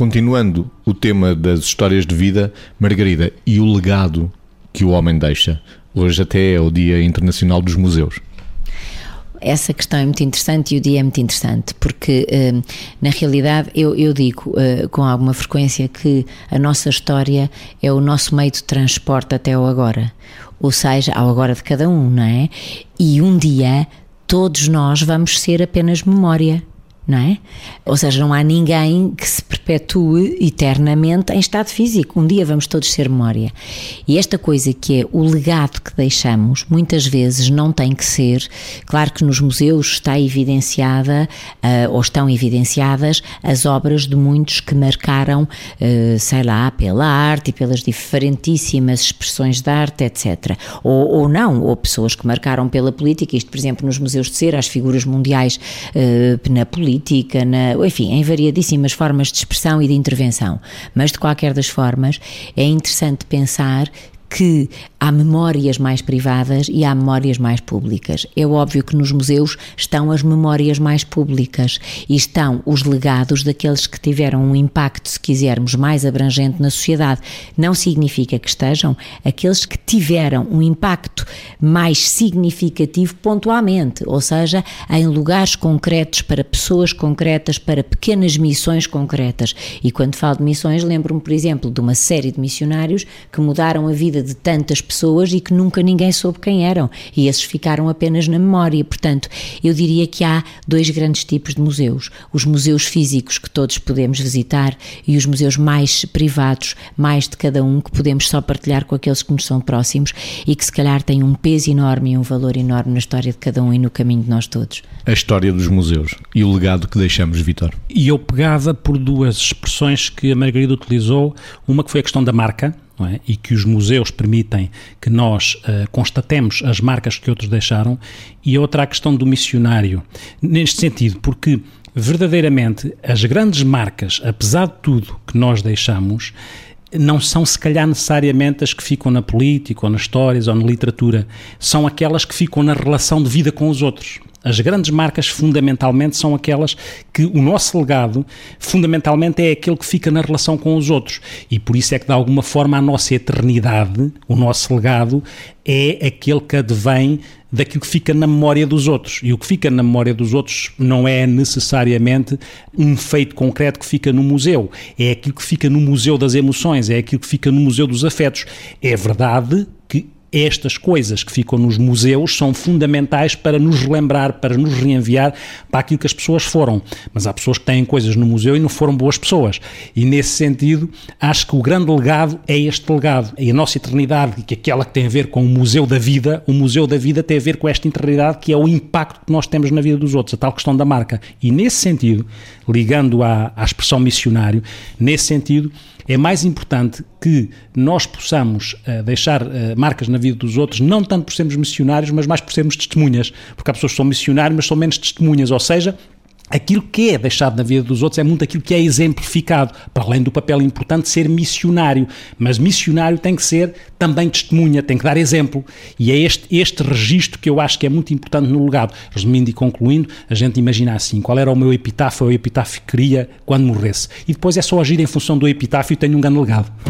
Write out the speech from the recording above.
Continuando o tema das histórias de vida, Margarida, e o legado que o homem deixa? Hoje até é o Dia Internacional dos Museus. Essa questão é muito interessante e o dia é muito interessante, porque hum, na realidade eu, eu digo uh, com alguma frequência que a nossa história é o nosso meio de transporte até o agora, ou seja, ao agora de cada um, não é? E um dia todos nós vamos ser apenas memória não é? Ou seja, não há ninguém que se perpetue eternamente em estado físico. Um dia vamos todos ser memória. E esta coisa que é o legado que deixamos, muitas vezes não tem que ser. Claro que nos museus está evidenciada, uh, ou estão evidenciadas, as obras de muitos que marcaram, uh, sei lá, pela arte e pelas diferentíssimas expressões de arte, etc. Ou, ou não, ou pessoas que marcaram pela política, isto, por exemplo, nos museus de cera, as figuras mundiais uh, na política, na, enfim, em variadíssimas formas de expressão e de intervenção. Mas, de qualquer das formas, é interessante pensar que há memórias mais privadas e há memórias mais públicas. É óbvio que nos museus estão as memórias mais públicas e estão os legados daqueles que tiveram um impacto, se quisermos, mais abrangente na sociedade. Não significa que estejam aqueles que tiveram um impacto mais significativo pontualmente, ou seja, em lugares concretos, para pessoas concretas, para pequenas missões concretas. E quando falo de missões, lembro-me, por exemplo, de uma série de missionários que mudaram a vida de tantas pessoas e que nunca ninguém soube quem eram, e esses ficaram apenas na memória. Portanto, eu diria que há dois grandes tipos de museus: os museus físicos que todos podemos visitar e os museus mais privados, mais de cada um, que podemos só partilhar com aqueles que nos são próximos e que se calhar têm um peso enorme e um valor enorme na história de cada um e no caminho de nós todos. A história dos museus e o legado que deixamos, Vitor. E eu pegava por duas expressões que a Margarida utilizou, uma que foi a questão da marca, é? e que os museus permitem que nós uh, constatemos as marcas que outros deixaram, e outra a questão do missionário. Neste sentido, porque verdadeiramente as grandes marcas, apesar de tudo que nós deixamos, não são se calhar necessariamente as que ficam na política ou nas histórias ou na literatura, são aquelas que ficam na relação de vida com os outros. As grandes marcas, fundamentalmente, são aquelas que o nosso legado, fundamentalmente, é aquele que fica na relação com os outros. E por isso é que, de alguma forma, a nossa eternidade, o nosso legado, é aquele que advém daquilo que fica na memória dos outros. E o que fica na memória dos outros não é necessariamente um feito concreto que fica no museu. É aquilo que fica no Museu das Emoções, é aquilo que fica no Museu dos Afetos. É verdade estas coisas que ficam nos museus são fundamentais para nos relembrar, para nos reenviar para aquilo que as pessoas foram. Mas há pessoas que têm coisas no museu e não foram boas pessoas. E nesse sentido, acho que o grande legado é este legado. E a nossa eternidade, que é aquela que tem a ver com o museu da vida, o museu da vida tem a ver com esta eternidade que é o impacto que nós temos na vida dos outros, a tal questão da marca. E nesse sentido, ligando à, à expressão missionário, nesse sentido, é mais importante que nós possamos uh, deixar uh, marcas na vida dos outros, não tanto por sermos missionários, mas mais por sermos testemunhas. Porque há pessoas que são missionários, mas são menos testemunhas, ou seja, aquilo que é deixado na vida dos outros é muito aquilo que é exemplificado, para além do papel importante de ser missionário. Mas missionário tem que ser também testemunha, tem que dar exemplo. E é este, este registro que eu acho que é muito importante no legado. Resumindo e concluindo, a gente imagina assim: qual era o meu epitáfio, o epitáfio que queria quando morresse. E depois é só agir em função do epitáfio e tenho um grande legado.